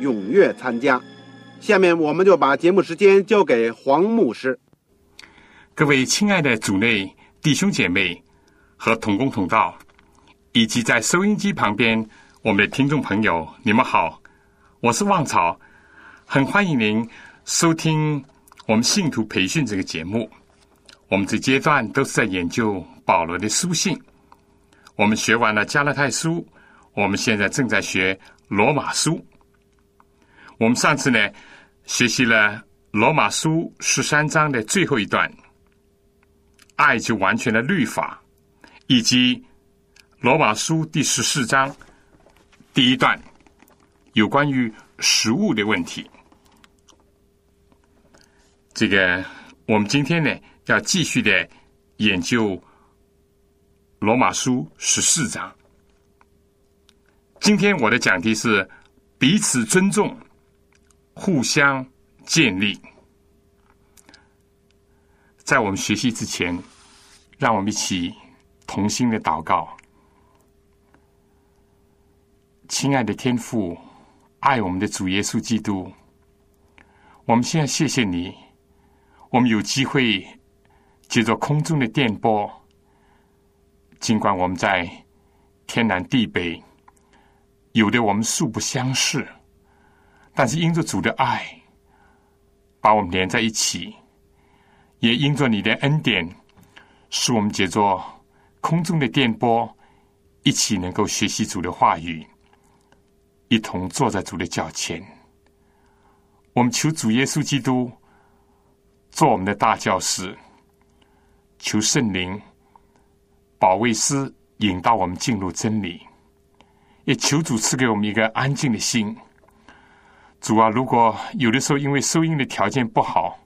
踊跃参加。下面我们就把节目时间交给黄牧师。各位亲爱的主内弟兄姐妹和同工同道，以及在收音机旁边我们的听众朋友，你们好，我是旺草，很欢迎您收听我们信徒培训这个节目。我们这阶段都是在研究保罗的书信。我们学完了加拉太书，我们现在正在学罗马书。我们上次呢学习了罗马书十三章的最后一段，爱就完全的律法，以及罗马书第十四章第一段有关于食物的问题。这个我们今天呢。要继续的研究罗马书十四章。今天我的讲题是彼此尊重，互相建立。在我们学习之前，让我们一起同心的祷告。亲爱的天父，爱我们的主耶稣基督，我们现在谢谢你，我们有机会。借着空中的电波，尽管我们在天南地北，有的我们素不相识，但是因着主的爱，把我们连在一起，也因着你的恩典，使我们借着空中的电波，一起能够学习主的话语，一同坐在主的脚前。我们求主耶稣基督做我们的大教师。求圣灵保卫师引导我们进入真理，也求主赐给我们一个安静的心。主啊，如果有的时候因为收音的条件不好，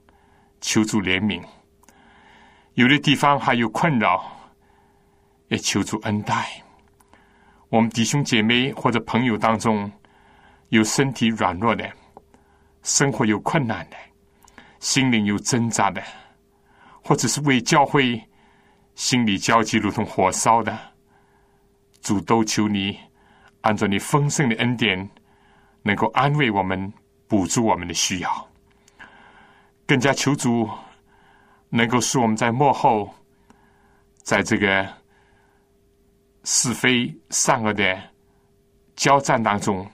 求主怜悯；有的地方还有困扰，也求主恩待。我们弟兄姐妹或者朋友当中有身体软弱的，生活有困难的，心灵有挣扎的。或者是为教会心里焦急如同火烧的主，都求你按照你丰盛的恩典，能够安慰我们，补助我们的需要。更加求主能够使我们在幕后，在这个是非善恶的交战当中，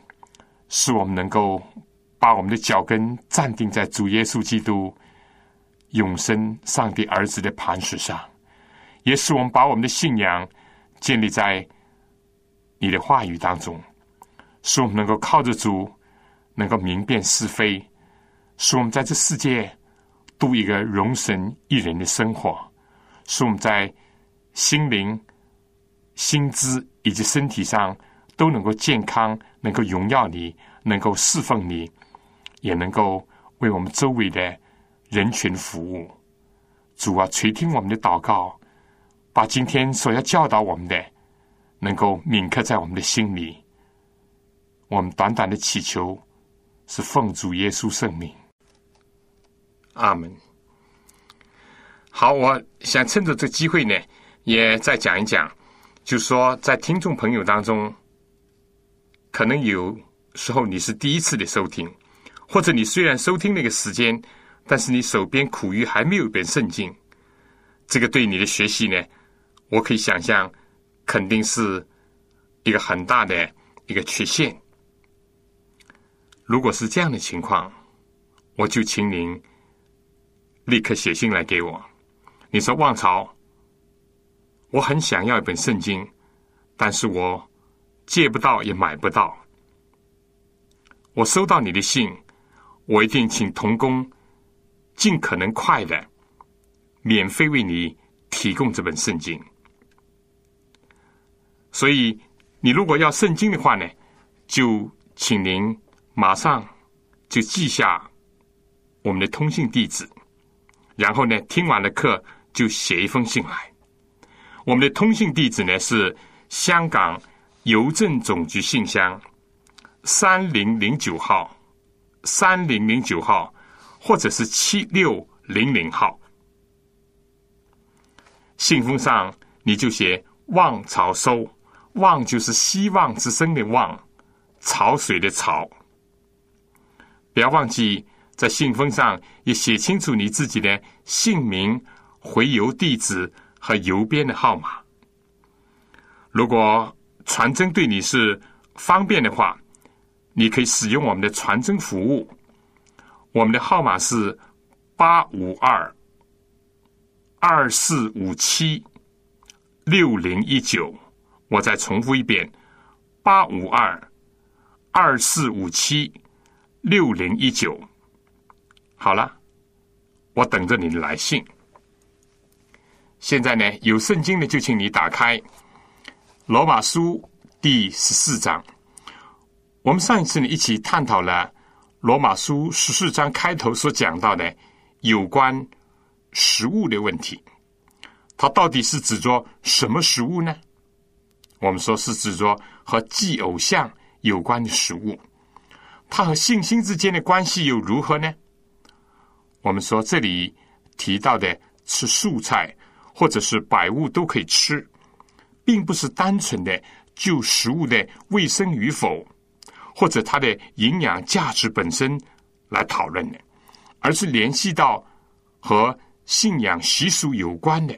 使我们能够把我们的脚跟站定在主耶稣基督。永生上帝儿子的磐石上，也使我们把我们的信仰建立在你的话语当中，使我们能够靠着主，能够明辨是非，使我们在这世界度一个容神一人的生活，使我们在心灵、心智以及身体上都能够健康，能够荣耀你，能够侍奉你，也能够为我们周围的。人群服务，主啊，垂听我们的祷告，把今天所要教导我们的，能够铭刻在我们的心里。我们短短的祈求，是奉主耶稣圣名。阿门。好，我想趁着这机会呢，也再讲一讲，就说在听众朋友当中，可能有时候你是第一次的收听，或者你虽然收听那个时间。但是你手边苦于还没有一本圣经，这个对你的学习呢，我可以想象，肯定是一个很大的一个缺陷。如果是这样的情况，我就请您立刻写信来给我。你说望朝，我很想要一本圣经，但是我借不到也买不到。我收到你的信，我一定请童工尽可能快的免费为你提供这本圣经。所以，你如果要圣经的话呢，就请您马上就记下我们的通信地址，然后呢，听完了课就写一封信来。我们的通信地址呢是香港邮政总局信箱三零零九号，三零零九号，或者是七六零零号。信封上你就写“望潮收”。望就是希望之声的望，潮水的潮。不要忘记在信封上也写清楚你自己的姓名、回邮地址和邮编的号码。如果传真对你是方便的话，你可以使用我们的传真服务。我们的号码是八五二二四五七六零一九。我再重复一遍：八五二二四五七六零一九。好了，我等着你的来信。现在呢，有圣经的就请你打开《罗马书》第十四章。我们上一次呢一起探讨了《罗马书》十四章开头所讲到的有关食物的问题。它到底是指着什么食物呢？我们说是指着和祭偶像有关的食物，它和信心之间的关系又如何呢？我们说这里提到的吃素菜或者是百物都可以吃，并不是单纯的就食物的卫生与否，或者它的营养价值本身来讨论的，而是联系到和信仰习俗有关的。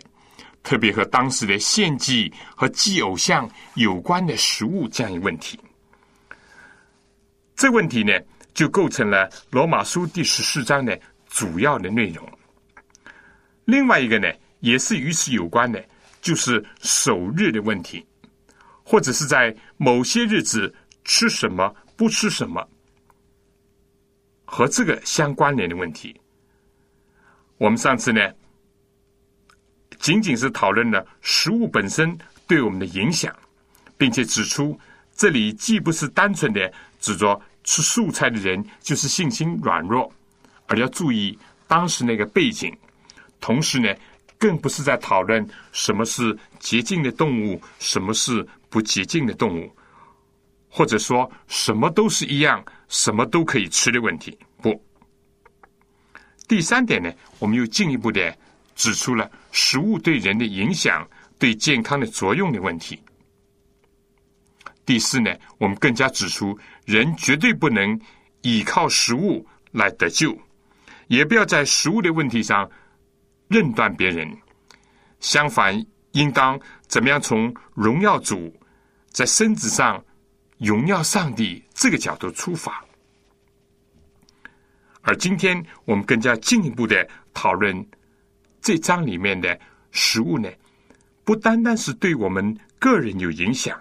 特别和当时的献祭和祭偶像有关的食物这样一个问题，这问题呢，就构成了罗马书第十四章的主要的内容。另外一个呢，也是与此有关的，就是守日的问题，或者是在某些日子吃什么、不吃什么，和这个相关联的问题。我们上次呢。仅仅是讨论了食物本身对我们的影响，并且指出这里既不是单纯的指着吃素菜的人就是信心软弱，而要注意当时那个背景。同时呢，更不是在讨论什么是洁净的动物，什么是不洁净的动物，或者说什么都是一样，什么都可以吃的问题。不，第三点呢，我们又进一步的。指出了食物对人的影响、对健康的作用的问题。第四呢，我们更加指出，人绝对不能依靠食物来得救，也不要在食物的问题上认断别人。相反，应当怎么样从荣耀主在身子上荣耀上帝这个角度出发。而今天我们更加进一步的讨论。这章里面的食物呢，不单单是对我们个人有影响，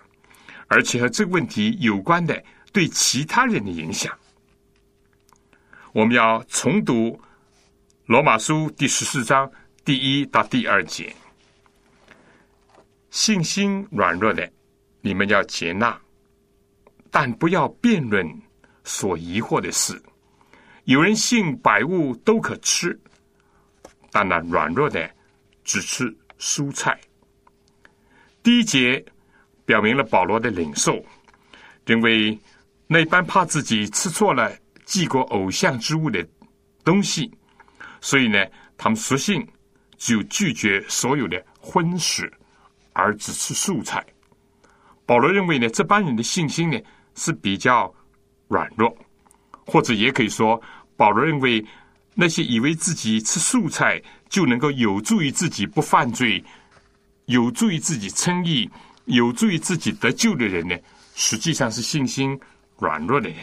而且和这个问题有关的对其他人的影响。我们要重读《罗马书》第十四章第一到第二节：信心软弱的，你们要接纳，但不要辩论所疑惑的事。有人信百物都可吃。但那软弱的只吃蔬菜。第一节表明了保罗的领受，认为那一般怕自己吃错了祭过偶像之物的东西，所以呢，他们索性就拒绝所有的荤食，而只吃素菜。保罗认为呢，这帮人的信心呢是比较软弱，或者也可以说，保罗认为。那些以为自己吃素菜就能够有助于自己不犯罪、有助于自己称义、有助于自己得救的人呢，实际上是信心软弱的人。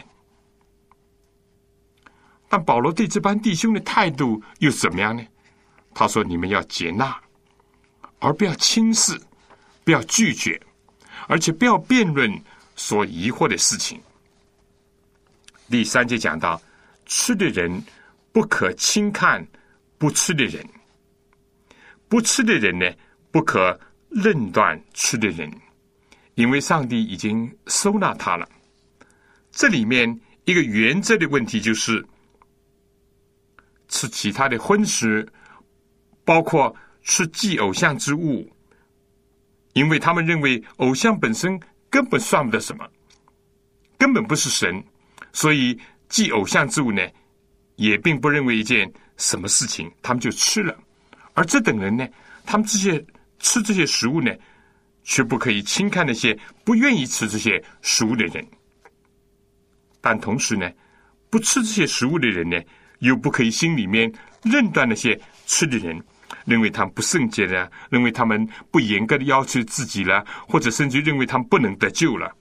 但保罗对这班弟兄的态度又怎么样呢？他说：“你们要接纳，而不要轻视，不要拒绝，而且不要辩论所疑惑的事情。”第三节讲到，吃的人不可轻看不吃的人，不吃的人呢，不可论断吃的人，因为上帝已经收纳他了。这里面一个原则的问题就是。吃其他的荤食，包括吃祭偶像之物，因为他们认为偶像本身根本算不得什么，根本不是神，所以祭偶像之物呢，也并不认为一件什么事情，他们就吃了。而这等人呢，他们这些吃这些食物呢，却不可以轻看那些不愿意吃这些食物的人。但同时呢，不吃这些食物的人呢。又不可以心里面认断那些吃的人，认为他们不圣洁了，认为他们不严格的要求自己了，或者甚至认为他们不能得救了。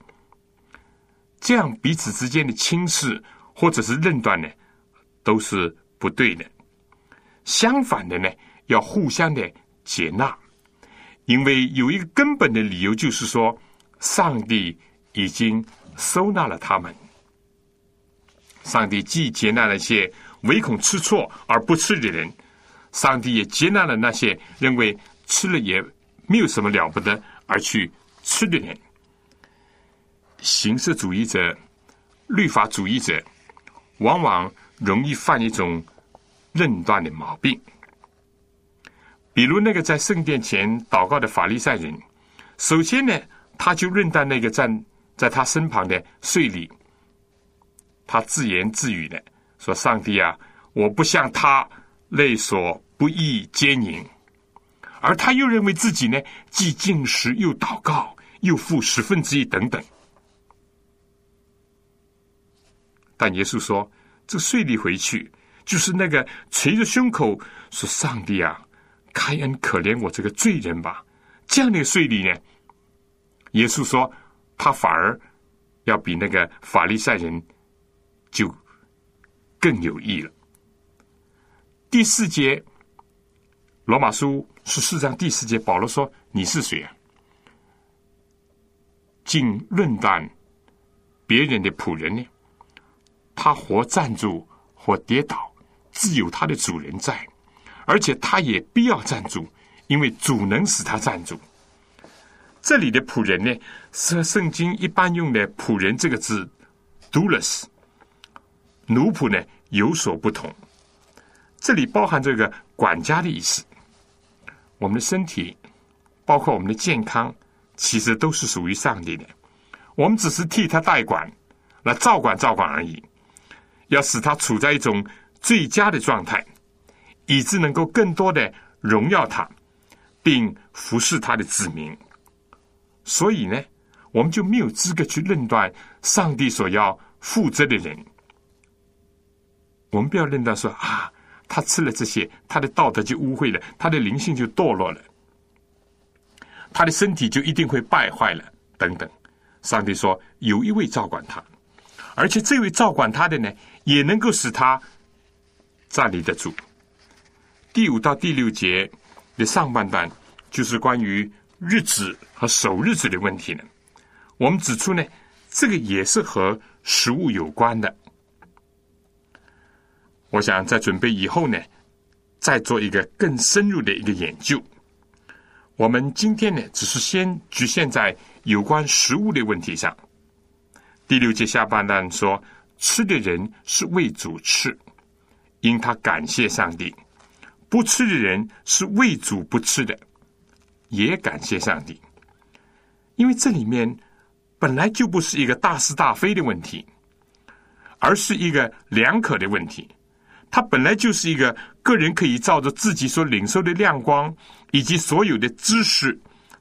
这样彼此之间的轻视或者是认断呢，都是不对的。相反的呢，要互相的接纳，因为有一个根本的理由，就是说，上帝已经收纳了他们。上帝既接纳那些。唯恐吃错而不吃的人，上帝也接纳了那些认为吃了也没有什么了不得而去吃的人。形式主义者、律法主义者，往往容易犯一种论断的毛病。比如那个在圣殿前祷告的法利赛人，首先呢，他就论断那个站在他身旁的税吏，他自言自语的。说：“上帝啊，我不像他类所不易奸淫，而他又认为自己呢，既进食又祷告，又付十分之一等等。但耶稣说，这税吏回去，就是那个捶着胸口说：‘上帝啊，开恩可怜我这个罪人吧。’这样的税吏呢，耶稣说，他反而要比那个法利赛人就。”更有益了。第四节，罗马书十四章第四节，保罗说：“你是谁啊？竟论断别人的仆人呢？他或站住，或跌倒，自有他的主人在，而且他也必要站住，因为主能使他站住。这里的仆人呢，是圣经一般用的仆人这个字，doulos。”奴仆呢有所不同，这里包含这个管家的意思。我们的身体，包括我们的健康，其实都是属于上帝的。我们只是替他代管，来照管照管而已。要使他处在一种最佳的状态，以致能够更多的荣耀他，并服侍他的子民。所以呢，我们就没有资格去论断上帝所要负责的人。我们不要认到说啊，他吃了这些，他的道德就污秽了，他的灵性就堕落了，他的身体就一定会败坏了，等等。上帝说有一位照管他，而且这位照管他的呢，也能够使他站立得住。第五到第六节的上半段就是关于日子和守日子的问题呢。我们指出呢，这个也是和食物有关的。我想在准备以后呢，再做一个更深入的一个研究。我们今天呢，只是先局限在有关食物的问题上。第六节下半段说，吃的人是为主吃，因他感谢上帝；不吃的人是为主不吃的，也感谢上帝。因为这里面本来就不是一个大是大非的问题，而是一个两可的问题。它本来就是一个个人可以照着自己所领受的亮光以及所有的知识，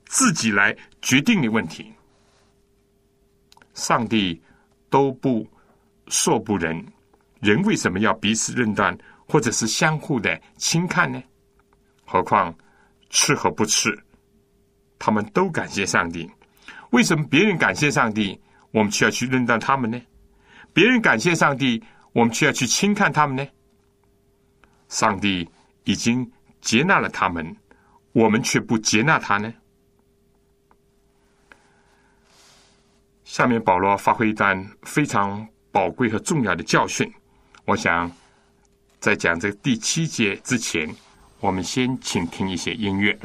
自己来决定的问题。上帝都不说不仁，人为什么要彼此论断，或者是相互的轻看呢？何况吃和不吃，他们都感谢上帝。为什么别人感谢上帝，我们却要去论断他们呢？别人感谢上帝。我们却要去轻看他们呢？上帝已经接纳了他们，我们却不接纳他呢？下面保罗发挥一段非常宝贵和重要的教训。我想在讲这第七节之前，我们先请听一些音乐。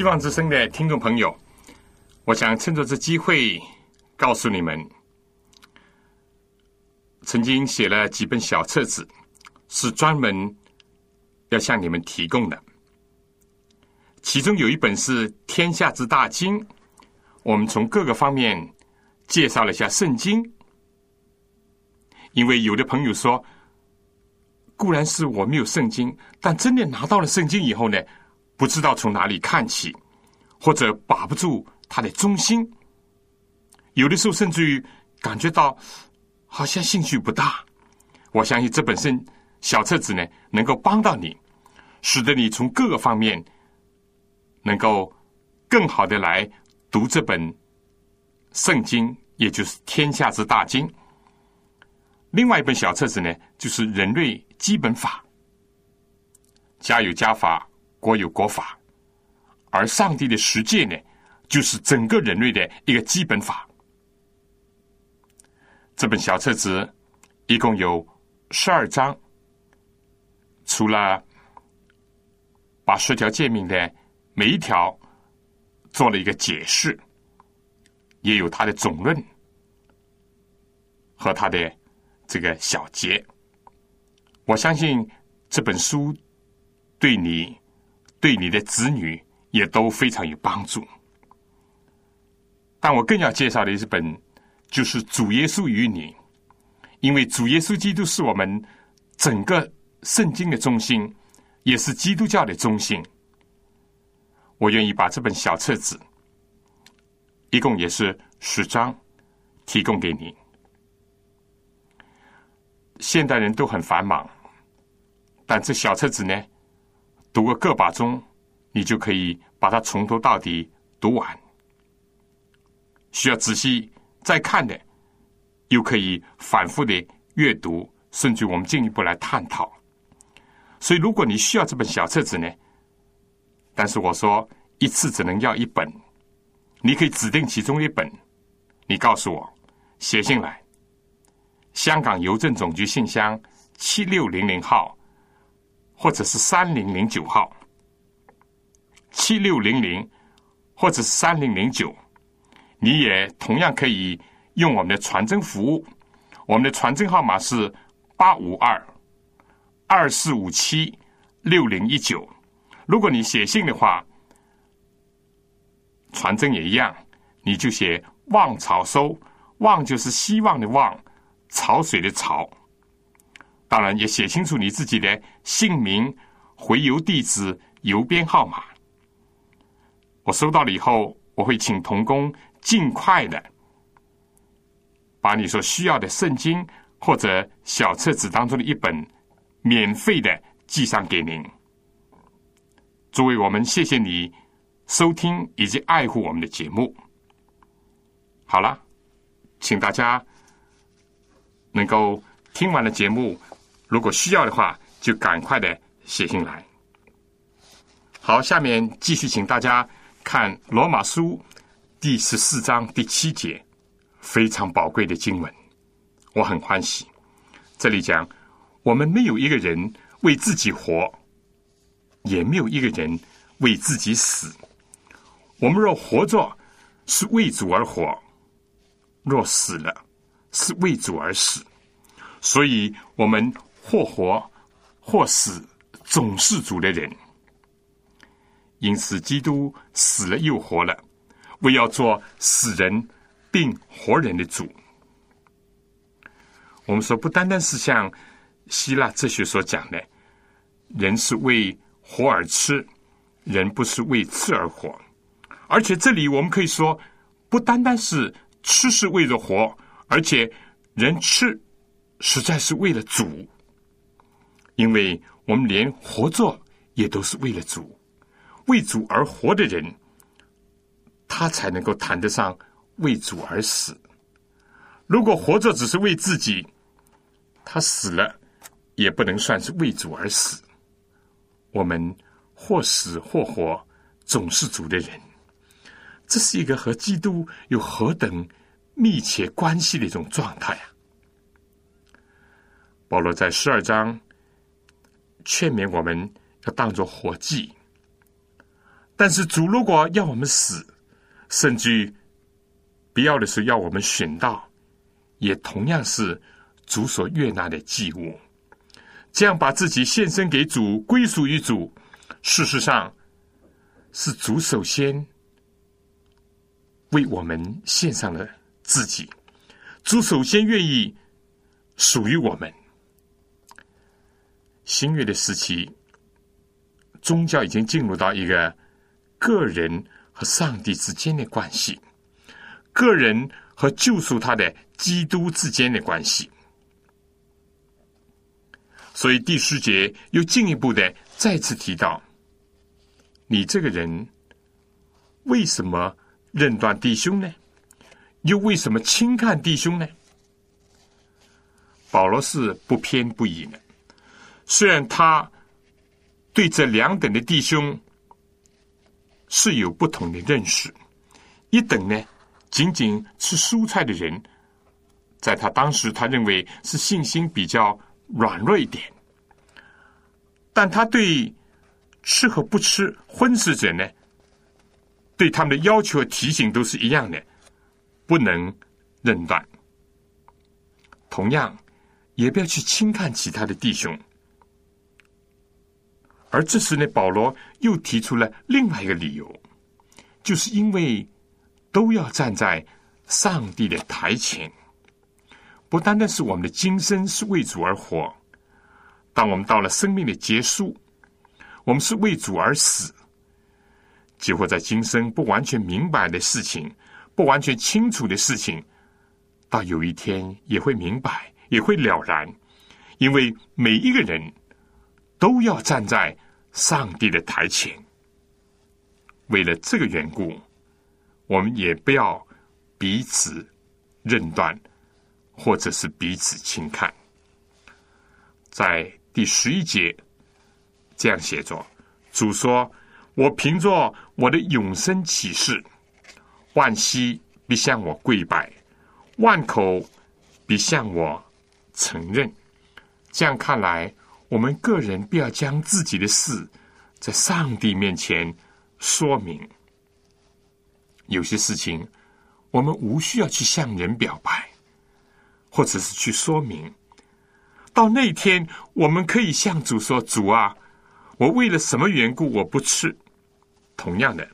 希望之声的听众朋友，我想趁着这机会告诉你们，曾经写了几本小册子，是专门要向你们提供的。其中有一本是《天下之大经》，我们从各个方面介绍了一下圣经。因为有的朋友说，固然是我没有圣经，但真的拿到了圣经以后呢？不知道从哪里看起，或者把不住它的中心，有的时候甚至于感觉到好像兴趣不大。我相信这本身小册子呢，能够帮到你，使得你从各个方面能够更好的来读这本圣经，也就是天下之大经。另外一本小册子呢，就是人类基本法，家有家法。国有国法，而上帝的实践呢，就是整个人类的一个基本法。这本小册子一共有十二章，除了把十条诫命的每一条做了一个解释，也有它的总论和它的这个小结。我相信这本书对你。对你的子女也都非常有帮助，但我更要介绍的一本，就是主耶稣与你，因为主耶稣基督是我们整个圣经的中心，也是基督教的中心。我愿意把这本小册子，一共也是十章，提供给你。现代人都很繁忙，但这小册子呢？读个个把钟，你就可以把它从头到底读完。需要仔细再看的，又可以反复的阅读，甚至我们进一步来探讨。所以，如果你需要这本小册子呢，但是我说一次只能要一本，你可以指定其中一本，你告诉我，写信来，香港邮政总局信箱七六零零号。或者是三零零九号，七六零零或者是三零零九。你也同样可以用我们的传真服务，我们的传真号码是八五二二四五七六零一九。如果你写信的话，传真也一样，你就写“望潮收”，“望”就是希望的“望”，“潮水”的“潮”。当然，也写清楚你自己的姓名、回邮地址、邮编号码。我收到了以后，我会请童工。尽快的把你所需要的圣经或者小册子当中的一本免费的寄上给您。诸位，我们谢谢你收听以及爱护我们的节目。好了，请大家能够听完了节目，如果需要的话，就赶快的写信来。好，下面继续请大家看罗马书。第十四章第七节，非常宝贵的经文，我很欢喜。这里讲，我们没有一个人为自己活，也没有一个人为自己死。我们若活着，是为主而活；若死了，是为主而死。所以，我们或活或死，总是主的人。因此，基督死了又活了。为要做死人并活人的主，我们说不单单是像希腊哲学所讲的，人是为活而吃，人不是为吃而活。而且这里我们可以说，不单单是吃是为了活，而且人吃实在是为了主，因为我们连活着也都是为了主，为主而活的人。他才能够谈得上为主而死。如果活着只是为自己，他死了也不能算是为主而死。我们或死或活，总是主的人。这是一个和基督有何等密切关系的一种状态啊！保罗在十二章劝勉我们要当作活祭，但是主如果要我们死，甚至必要的时候要我们选到，也同样是主所悦纳的祭物。这样把自己献身给主，归属于主，事实上是主首先为我们献上了自己。主首先愿意属于我们。新月的时期，宗教已经进入到一个个人。和上帝之间的关系，个人和救赎他的基督之间的关系。所以第十节又进一步的再次提到：你这个人为什么认断弟兄呢？又为什么轻看弟兄呢？保罗是不偏不倚的，虽然他对这两等的弟兄。是有不同的认识。一等呢，仅仅吃蔬菜的人，在他当时，他认为是信心比较软弱一点。但他对吃和不吃荤食者呢，对他们的要求和提醒都是一样的，不能认断。同样，也不要去轻看其他的弟兄。而这时呢，保罗又提出了另外一个理由，就是因为都要站在上帝的台前，不单单是我们的今生是为主而活，当我们到了生命的结束，我们是为主而死。几乎在今生不完全明白的事情，不完全清楚的事情，到有一天也会明白，也会了然，因为每一个人。都要站在上帝的台前。为了这个缘故，我们也不要彼此认断，或者是彼此轻看。在第十一节这样写着：“主说，我凭着我的永生启示，万膝必向我跪拜，万口必向我承认。”这样看来。我们个人必要将自己的事在上帝面前说明。有些事情，我们无需要去向人表白，或者是去说明。到那天，我们可以向主说：“主啊，我为了什么缘故我不吃？”同样的，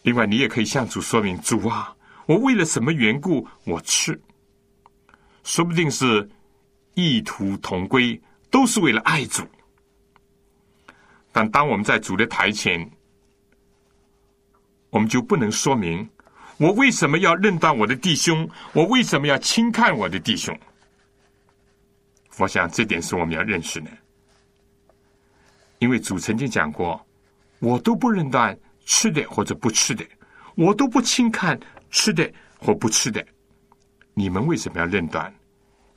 另外你也可以向主说明：“主啊，我为了什么缘故我吃？”说不定是异途同归，都是为了爱主。但当我们在主的台前，我们就不能说明我为什么要认断我的弟兄，我为什么要轻看我的弟兄。我想这点是我们要认识的，因为主曾经讲过，我都不认断吃的或者不吃的，我都不轻看吃的或不吃的。你们为什么要认断？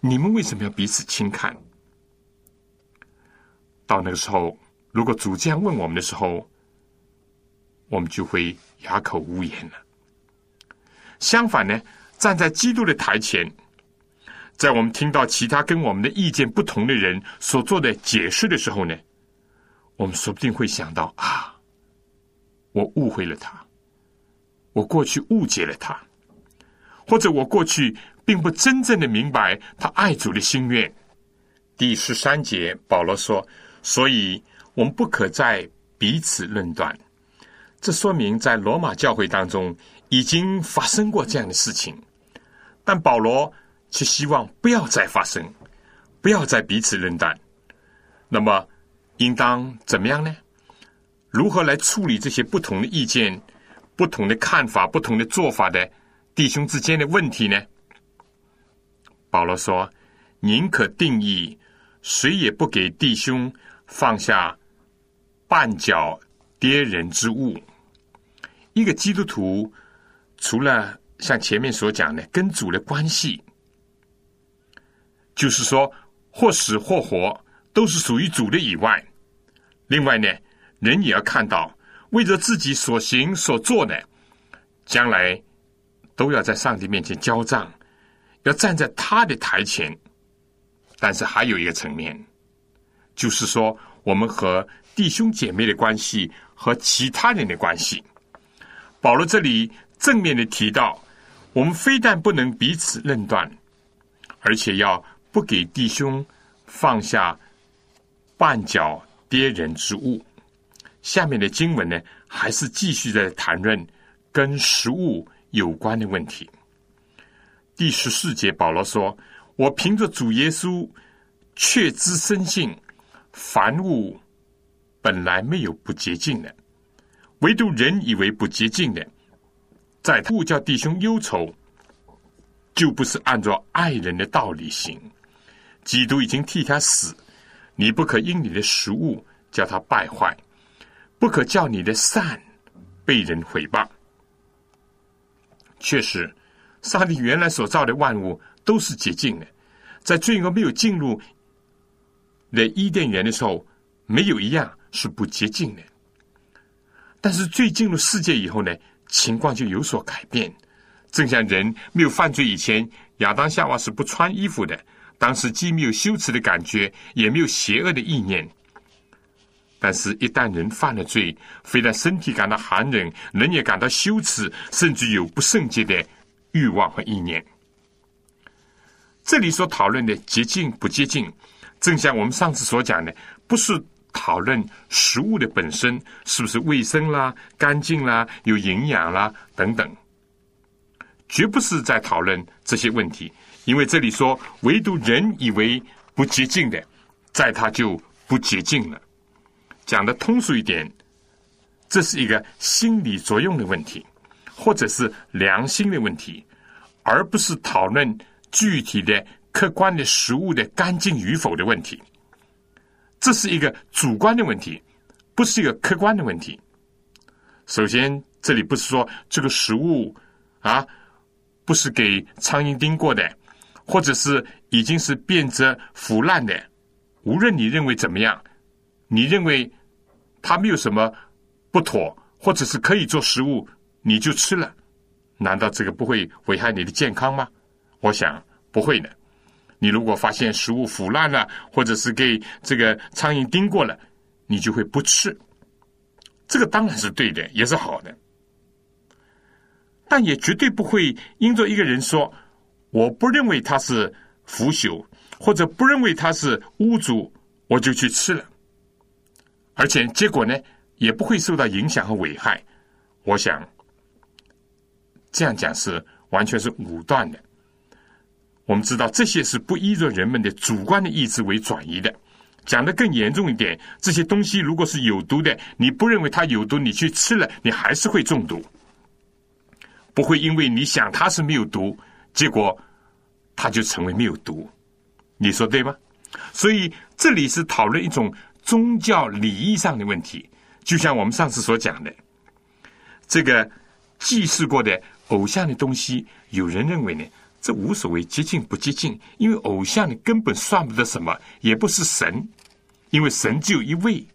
你们为什么要彼此轻看？到那个时候，如果主这样问我们的时候，我们就会。哑口无言了。相反呢，站在基督的台前，在我们听到其他跟我们的意见不同的人所做的解释的时候呢，我们说不定会想到啊，我误会了他，我过去误解了他，或者我过去并不真正的明白他爱主的心愿。第十三节，保罗说：“所以我们不可再彼此论断。”这说明在罗马教会当中已经发生过这样的事情，但保罗却希望不要再发生，不要再彼此论断。那么，应当怎么样呢？如何来处理这些不同的意见、不同的看法、不同的做法的弟兄之间的问题呢？保罗说：“宁可定义，谁也不给弟兄放下绊脚跌人之物。”一个基督徒，除了像前面所讲的跟主的关系，就是说或死或活都是属于主的以外，另外呢，人也要看到为着自己所行所做的，将来都要在上帝面前交账，要站在他的台前。但是还有一个层面，就是说我们和弟兄姐妹的关系和其他人的关系。保罗这里正面的提到，我们非但不能彼此论断，而且要不给弟兄放下绊脚跌人之物。下面的经文呢，还是继续在谈论跟食物有关的问题。第十四节，保罗说：“我凭着主耶稣确知深信，凡物本来没有不洁净的。”唯独人以为不洁净的，在不叫弟兄忧愁，就不是按照爱人的道理行。基督已经替他死，你不可因你的食物叫他败坏，不可叫你的善被人毁谤。确实，上帝原来所造的万物都是洁净的，在罪恶没有进入的伊甸园的时候，没有一样是不洁净的。但是罪进入世界以后呢，情况就有所改变。正像人没有犯罪以前，亚当夏娃是不穿衣服的，当时既没有羞耻的感觉，也没有邪恶的意念。但是，一旦人犯了罪，非但身体感到寒冷，人也感到羞耻，甚至有不圣洁的欲望和意念。这里所讨论的洁净不洁净，正像我们上次所讲的，不是。讨论食物的本身是不是卫生啦、干净啦、有营养啦等等，绝不是在讨论这些问题。因为这里说，唯独人以为不洁净的，在他就不洁净了。讲的通俗一点，这是一个心理作用的问题，或者是良心的问题，而不是讨论具体的客观的食物的干净与否的问题。这是一个主观的问题，不是一个客观的问题。首先，这里不是说这个食物啊，不是给苍蝇叮过的，或者是已经是变质腐烂的。无论你认为怎么样，你认为它没有什么不妥，或者是可以做食物，你就吃了，难道这个不会危害你的健康吗？我想不会的。你如果发现食物腐烂了，或者是给这个苍蝇叮过了，你就会不吃。这个当然是对的，也是好的，但也绝对不会因着一个人说我不认为他是腐朽，或者不认为他是污浊，我就去吃了，而且结果呢也不会受到影响和危害。我想这样讲是完全是武断的。我们知道这些是不依着人们的主观的意志为转移的。讲的更严重一点，这些东西如果是有毒的，你不认为它有毒，你去吃了，你还是会中毒。不会因为你想它是没有毒，结果它就成为没有毒。你说对吗？所以这里是讨论一种宗教礼仪上的问题，就像我们上次所讲的，这个祭祀过的偶像的东西，有人认为呢？这无所谓，接近不接近，因为偶像呢根本算不得什么，也不是神，因为神只有一位。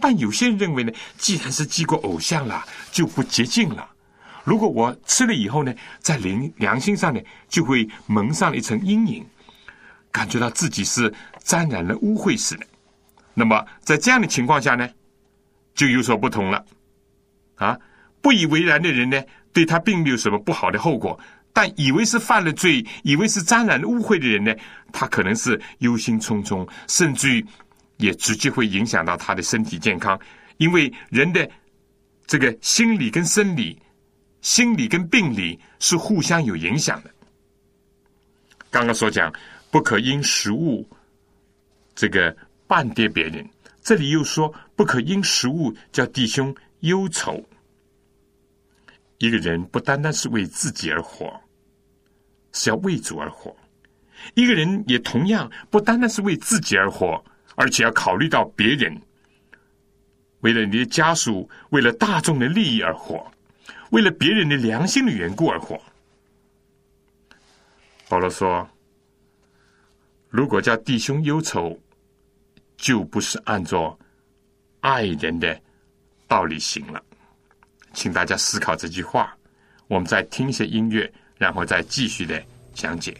但有些人认为呢，既然是祭过偶像了，就不洁净了。如果我吃了以后呢，在良良心上呢，就会蒙上了一层阴影，感觉到自己是沾染了污秽似的。那么在这样的情况下呢，就有所不同了。啊，不以为然的人呢，对他并没有什么不好的后果。但以为是犯了罪，以为是沾染了污秽的人呢，他可能是忧心忡忡，甚至于也直接会影响到他的身体健康。因为人的这个心理跟生理、心理跟病理是互相有影响的。刚刚所讲，不可因食物这个半跌别人，这里又说不可因食物叫弟兄忧愁。一个人不单单是为自己而活，是要为主而活；一个人也同样不单单是为自己而活，而且要考虑到别人，为了你的家属，为了大众的利益而活，为了别人的良心的缘故而活。保罗说：“如果叫弟兄忧愁，就不是按照爱人的道理行了。”请大家思考这句话，我们再听一些音乐，然后再继续的讲解。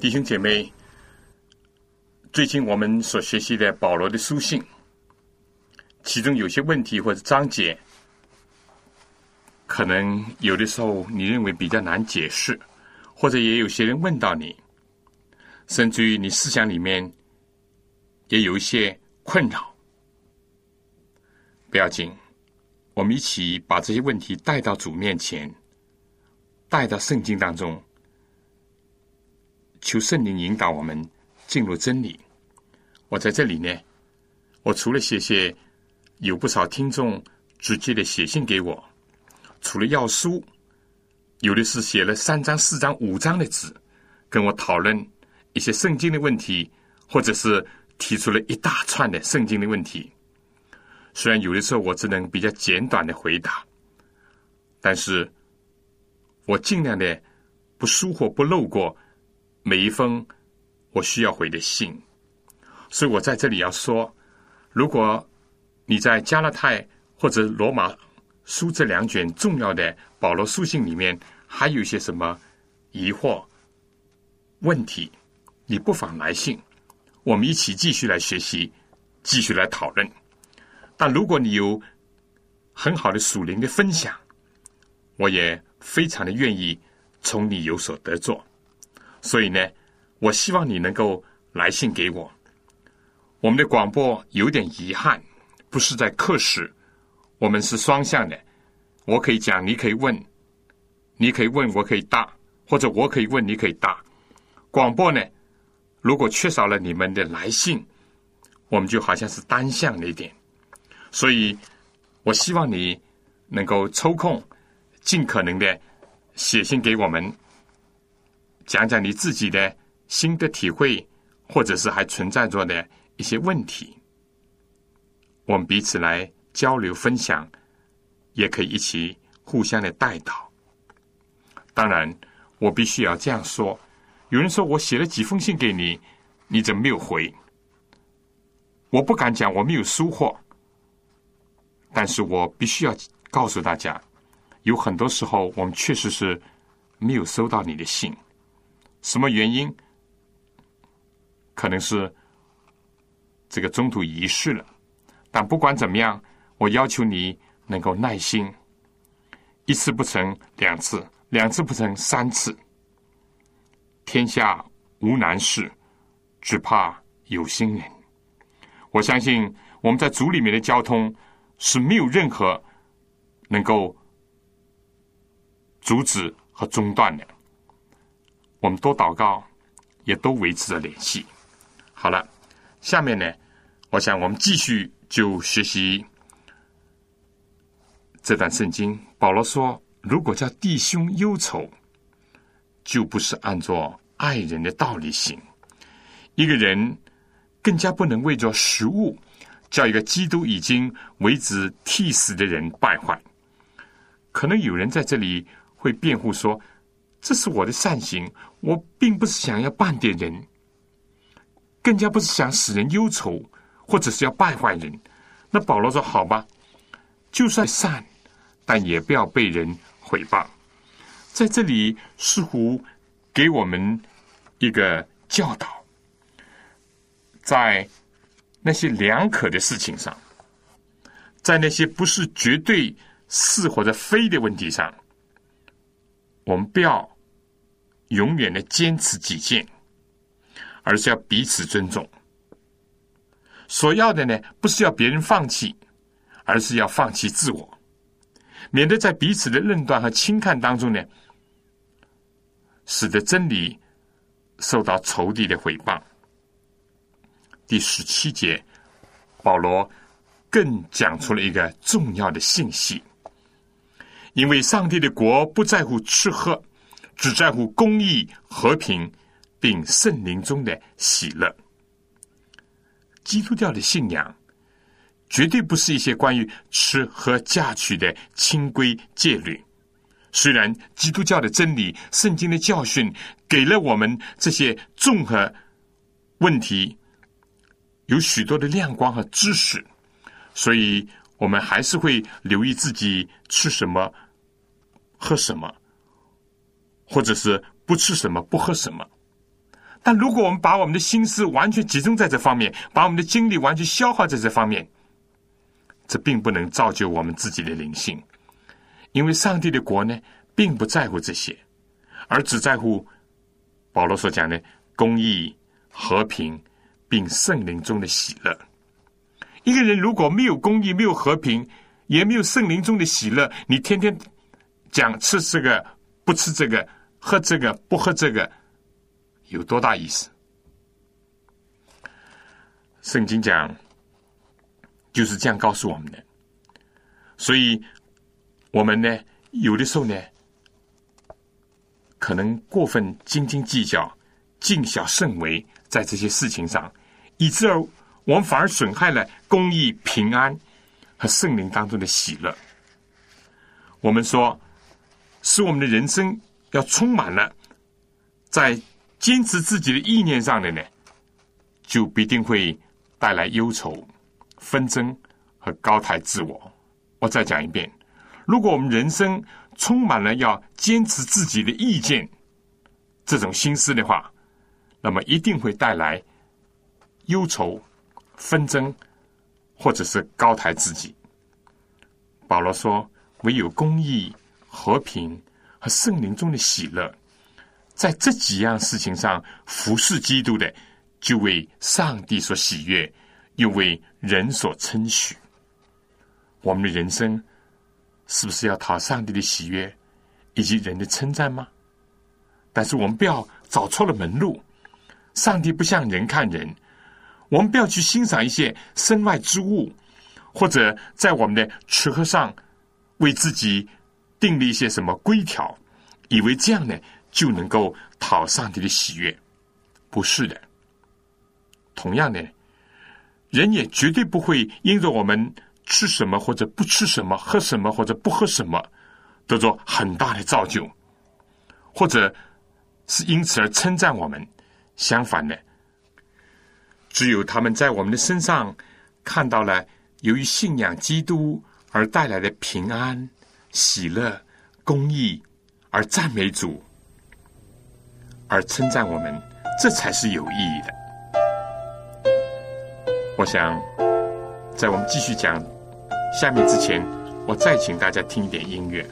弟兄姐妹，最近我们所学习的保罗的书信，其中有些问题或者章节，可能有的时候你认为比较难解释，或者也有些人问到你，甚至于你思想里面也有一些困扰。不要紧，我们一起把这些问题带到主面前，带到圣经当中，求圣灵引导我们进入真理。我在这里呢，我除了谢谢有不少听众直接的写信给我，除了要书，有的是写了三张、四张、五张的纸，跟我讨论一些圣经的问题，或者是提出了一大串的圣经的问题。虽然有的时候我只能比较简短的回答，但是我尽量的不疏忽、不漏过每一封我需要回的信。所以我在这里要说，如果你在加拉太或者罗马书这两卷重要的保罗书信里面还有一些什么疑惑、问题，你不妨来信，我们一起继续来学习，继续来讨论。但如果你有很好的属灵的分享，我也非常的愿意从你有所得着。所以呢，我希望你能够来信给我。我们的广播有点遗憾，不是在课室，我们是双向的。我可以讲，你可以问，你可以问，我可以答，或者我可以问，你可以答。广播呢，如果缺少了你们的来信，我们就好像是单向的一点。所以，我希望你能够抽空，尽可能的写信给我们，讲讲你自己的心得体会，或者是还存在着的一些问题，我们彼此来交流分享，也可以一起互相的带导。当然，我必须要这样说：有人说我写了几封信给你，你怎么没有回？我不敢讲我没有收获。但是我必须要告诉大家，有很多时候我们确实是没有收到你的信，什么原因？可能是这个中途遗失了。但不管怎么样，我要求你能够耐心，一次不成两次，两次不成三次。天下无难事，只怕有心人。我相信我们在组里面的交通。是没有任何能够阻止和中断的。我们多祷告，也都维持着联系。好了，下面呢，我想我们继续就学习这段圣经。保罗说：“如果叫弟兄忧愁，就不是按照爱人的道理行。一个人更加不能为着食物。”叫一个基督已经为之替死的人败坏，可能有人在这里会辩护说：“这是我的善行，我并不是想要办点人，更加不是想使人忧愁，或者是要败坏人。”那保罗说：“好吧，就算善，但也不要被人毁谤。”在这里似乎给我们一个教导，在。那些两可的事情上，在那些不是绝对是或者非的问题上，我们不要永远的坚持己见，而是要彼此尊重。所要的呢，不是要别人放弃，而是要放弃自我，免得在彼此的论断和轻看当中呢，使得真理受到仇敌的毁谤。第十七节，保罗更讲出了一个重要的信息：因为上帝的国不在乎吃喝，只在乎公义、和平，并圣灵中的喜乐。基督教的信仰绝对不是一些关于吃喝嫁娶的清规戒律。虽然基督教的真理、圣经的教训给了我们这些综合问题。有许多的亮光和知识，所以我们还是会留意自己吃什么、喝什么，或者是不吃什么、不喝什么。但如果我们把我们的心思完全集中在这方面，把我们的精力完全消耗在这方面，这并不能造就我们自己的灵性，因为上帝的国呢，并不在乎这些，而只在乎保罗所讲的公义、和平，并圣灵中的喜乐。一个人如果没有公义、没有和平，也没有圣灵中的喜乐，你天天讲吃这个不吃这个，喝这个不喝这个。有多大意思？圣经讲就是这样告诉我们的，所以我们呢，有的时候呢，可能过分斤斤计较、谨小慎微，在这些事情上，以致而我们反而损害了公义、平安和圣灵当中的喜乐。我们说，使我们的人生要充满了在。坚持自己的意念上的呢，就必定会带来忧愁、纷争和高抬自我。我再讲一遍：如果我们人生充满了要坚持自己的意见这种心思的话，那么一定会带来忧愁、纷争，或者是高抬自己。保罗说：“唯有公义、和平和圣灵中的喜乐。”在这几样事情上服侍基督的，就为上帝所喜悦，又为人所称许。我们的人生是不是要讨上帝的喜悦以及人的称赞吗？但是我们不要找错了门路。上帝不像人看人，我们不要去欣赏一些身外之物，或者在我们的吃喝上为自己定了一些什么规条，以为这样呢？就能够讨上帝的喜悦，不是的。同样的，人也绝对不会因着我们吃什么或者不吃什么、喝什么或者不喝什么，得着很大的造就，或者是因此而称赞我们。相反的，只有他们在我们的身上看到了由于信仰基督而带来的平安、喜乐、公义，而赞美主。而称赞我们，这才是有意义的。我想，在我们继续讲下面之前，我再请大家听一点音乐。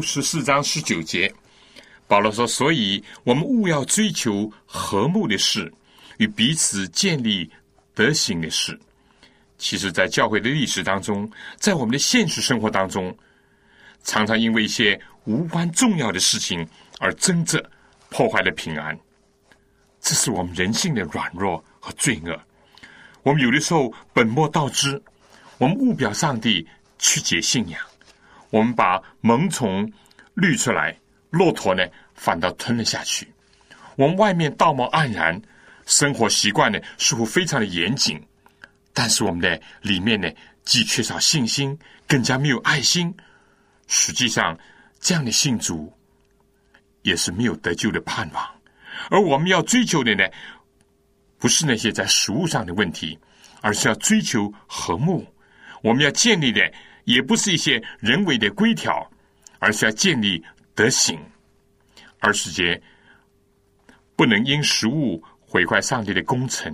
十四章十九节，保罗说：“所以我们务要追求和睦的事，与彼此建立德行的事。”其实，在教会的历史当中，在我们的现实生活当中，常常因为一些无关重要的事情而争执，破坏了平安。这是我们人性的软弱和罪恶。我们有的时候本末倒置，我们误表上帝，曲解信仰。我们把萌虫滤出来，骆驼呢反倒吞了下去。我们外面道貌岸然，生活习惯呢似乎非常的严谨，但是我们的里面呢既缺少信心，更加没有爱心。实际上，这样的信主也是没有得救的盼望。而我们要追求的呢，不是那些在食物上的问题，而是要追求和睦。我们要建立的。也不是一些人为的规条，而是要建立德行。二十节不能因食物毁坏上帝的工程。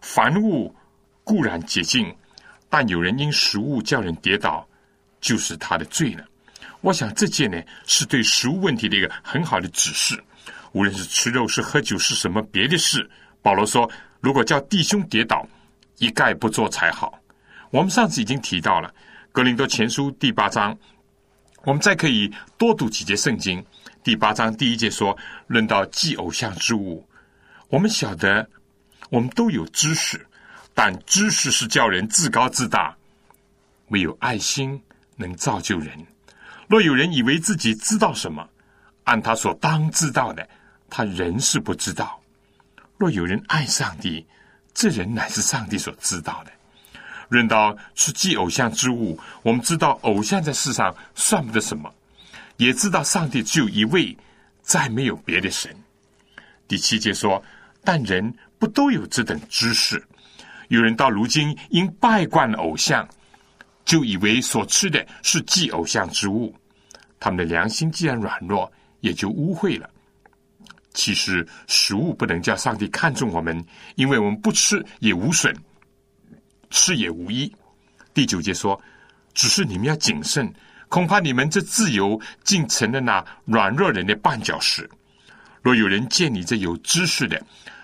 凡物固然洁净，但有人因食物叫人跌倒，就是他的罪了。我想这件呢，是对食物问题的一个很好的指示。无论是吃肉、是喝酒、是什么别的事，保罗说，如果叫弟兄跌倒，一概不做才好。我们上次已经提到了。格林多前书第八章，我们再可以多读几节圣经。第八章第一节说：“论到祭偶像之物，我们晓得，我们都有知识，但知识是叫人自高自大；唯有爱心能造就人。若有人以为自己知道什么，按他所当知道的，他仍是不知道。若有人爱上帝，这人乃是上帝所知道的。”论到是祭偶像之物，我们知道偶像在世上算不得什么，也知道上帝只有一位，再没有别的神。第七节说：“但人不都有这等知识？有人到如今因拜惯了偶像，就以为所吃的是祭偶像之物，他们的良心既然软弱，也就污秽了。其实食物不能叫上帝看重我们，因为我们不吃也无损。”吃也无益。第九节说：“只是你们要谨慎，恐怕你们这自由竟成了那软弱人的绊脚石。若有人见你这有知识的，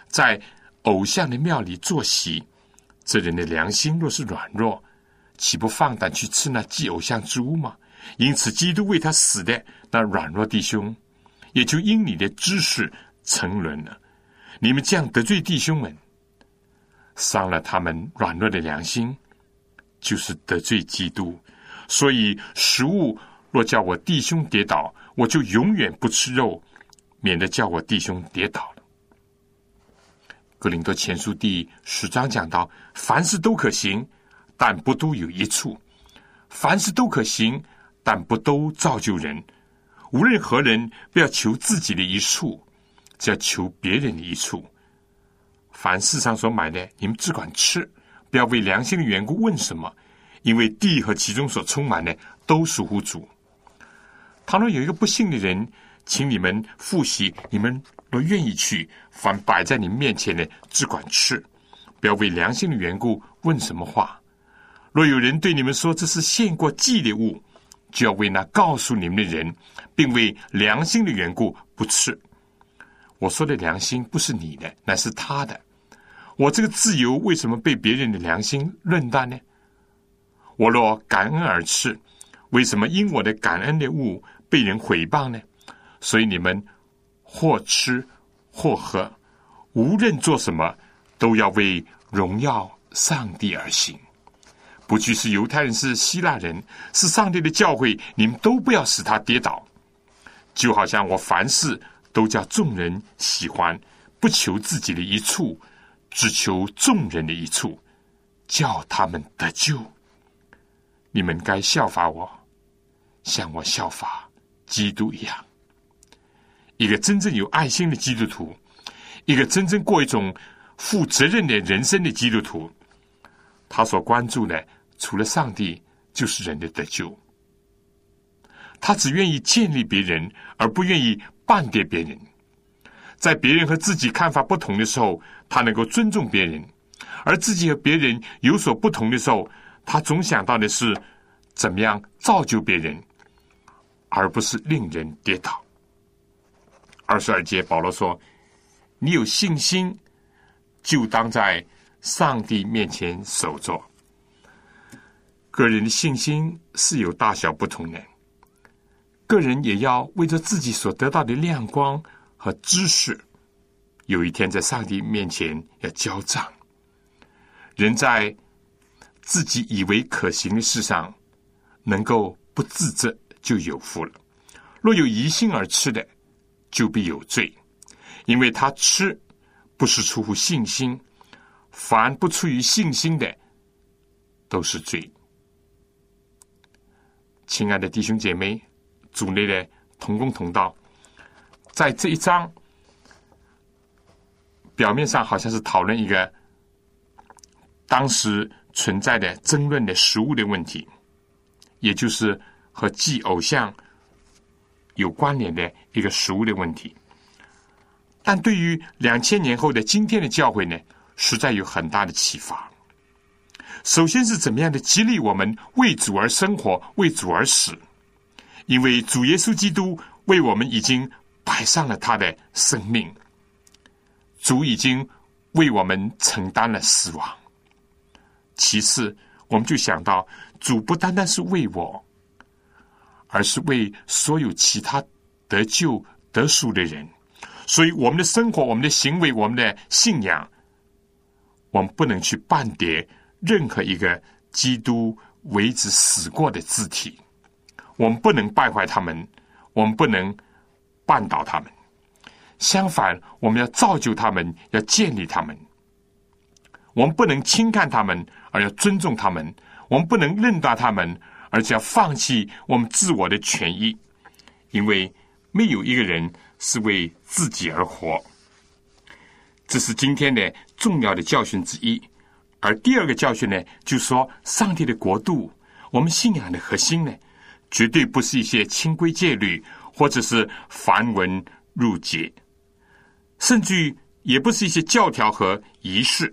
在偶像的庙里坐席，这人的良心若是软弱，岂不放胆去吃那祭偶像之物吗？因此，基督为他死的那软弱弟兄，也就因你的知识沉沦了。你们这样得罪弟兄们。”伤了他们软弱的良心，就是得罪基督。所以食物若叫我弟兄跌倒，我就永远不吃肉，免得叫我弟兄跌倒了。格林多前书第十章讲到：凡事都可行，但不都有一处；凡事都可行，但不都造就人。无论何人，不要求自己的一处，只要求别人的一处。凡世上所买的，你们只管吃，不要为良心的缘故问什么，因为地和其中所充满的都属乎主。倘若有一个不幸的人，请你们复习，你们若愿意去，凡摆在你们面前的，只管吃，不要为良心的缘故问什么话。若有人对你们说这是献过祭的物，就要为那告诉你们的人，并为良心的缘故不吃。我说的良心不是你的，乃是他的。我这个自由为什么被别人的良心论断呢？我若感恩而吃，为什么因我的感恩的物被人毁谤呢？所以你们或吃或喝，无论做什么，都要为荣耀上帝而行。不拘是犹太人，是希腊人，是上帝的教诲，你们都不要使他跌倒。就好像我凡事都叫众人喜欢，不求自己的一处。只求众人的一处，叫他们得救。你们该效法我，像我效法基督一样。一个真正有爱心的基督徒，一个真正过一种负责任的人生的基督徒，他所关注的，除了上帝，就是人的得救。他只愿意建立别人，而不愿意半点别人。在别人和自己看法不同的时候，他能够尊重别人；而自己和别人有所不同的时候，他总想到的是怎么样造就别人，而不是令人跌倒。二十二节，保罗说：“你有信心，就当在上帝面前守着。”个人的信心是有大小不同的，个人也要为着自己所得到的亮光和知识，有一天在上帝面前要交账。人在自己以为可行的事上能够不自责，就有福了；若有疑心而吃的，就必有罪，因为他吃不是出乎信心，凡不出于信心的，都是罪。亲爱的弟兄姐妹，组内的同工同道，在这一章表面上好像是讨论一个当时存在的争论的食物的问题，也就是和祭偶像有关联的一个食物的问题。但对于两千年后的今天的教会呢，实在有很大的启发。首先是怎么样的激励我们为主而生活，为主而死？因为主耶稣基督为我们已经摆上了他的生命，主已经为我们承担了死亡。其次，我们就想到主不单单是为我，而是为所有其他得救得赎的人。所以，我们的生活、我们的行为、我们的信仰，我们不能去半叠。任何一个基督为之死过的字体，我们不能败坏他们，我们不能绊倒他们。相反，我们要造就他们，要建立他们。我们不能轻看他们，而要尊重他们；我们不能认大他们，而且要放弃我们自我的权益。因为没有一个人是为自己而活。这是今天的重要的教训之一。而第二个教训呢，就是说上帝的国度，我们信仰的核心呢，绝对不是一些清规戒律或者是繁文缛节，甚至于也不是一些教条和仪式。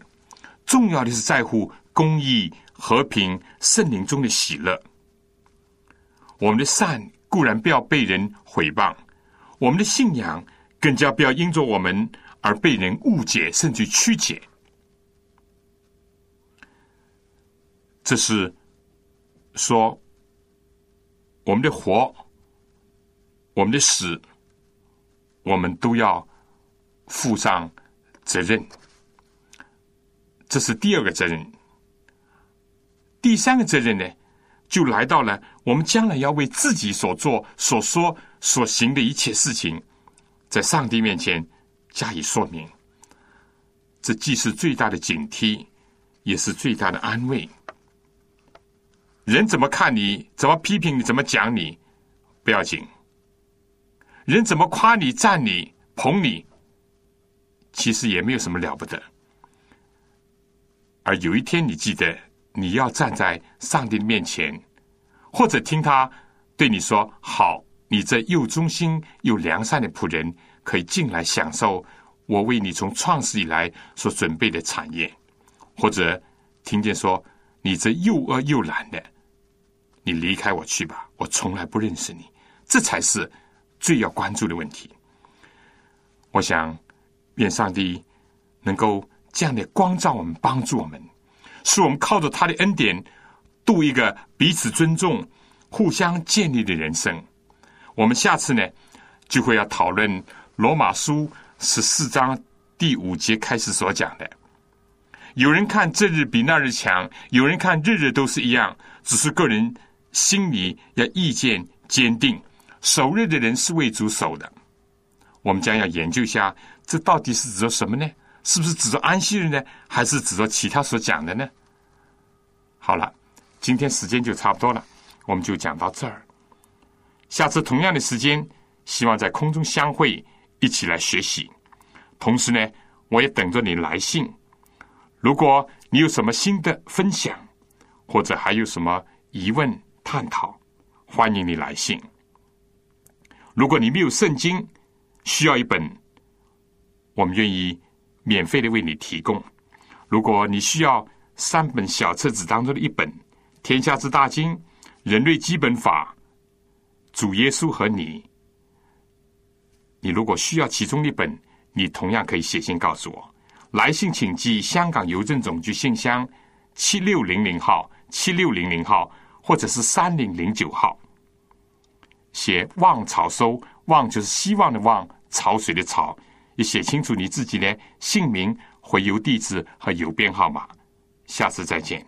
重要的是在乎公义、和平、圣灵中的喜乐。我们的善固然不要被人毁谤，我们的信仰更加不要因着我们而被人误解，甚至曲解。这是说，我们的活，我们的死，我们都要负上责任。这是第二个责任。第三个责任呢，就来到了我们将来要为自己所做、所说、所行的一切事情，在上帝面前加以说明。这既是最大的警惕，也是最大的安慰。人怎么看你，怎么批评你，怎么讲你，不要紧。人怎么夸你、赞你、捧你，其实也没有什么了不得。而有一天，你记得你要站在上帝面前，或者听他对你说：“好，你这又忠心又良善的仆人，可以进来享受我为你从创始以来所准备的产业。”或者听见说：“你这又恶又懒的。”你离开我去吧，我从来不认识你，这才是最要关注的问题。我想，愿上帝能够这样的光照我们，帮助我们，使我们靠着他的恩典，度一个彼此尊重、互相建立的人生。我们下次呢，就会要讨论罗马书十四章第五节开始所讲的。有人看这日比那日强，有人看日日都是一样，只是个人。心里要意见坚定，守日的人是为主守的。我们将要研究一下，这到底是指着什么呢？是不是指着安息日呢？还是指着其他所讲的呢？好了，今天时间就差不多了，我们就讲到这儿。下次同样的时间，希望在空中相会，一起来学习。同时呢，我也等着你来信。如果你有什么新的分享，或者还有什么疑问，探讨，欢迎你来信。如果你没有圣经，需要一本，我们愿意免费的为你提供。如果你需要三本小册子当中的一本《天下之大经》《人类基本法》主耶稣和你。你如果需要其中一本，你同样可以写信告诉我。来信请寄香港邮政总局信箱七六零零号、七六零零号，或者是三零零九号。写望潮收，望就是希望的望，潮水的潮。你写清楚你自己的姓名、回邮地址和邮编号码。下次再见。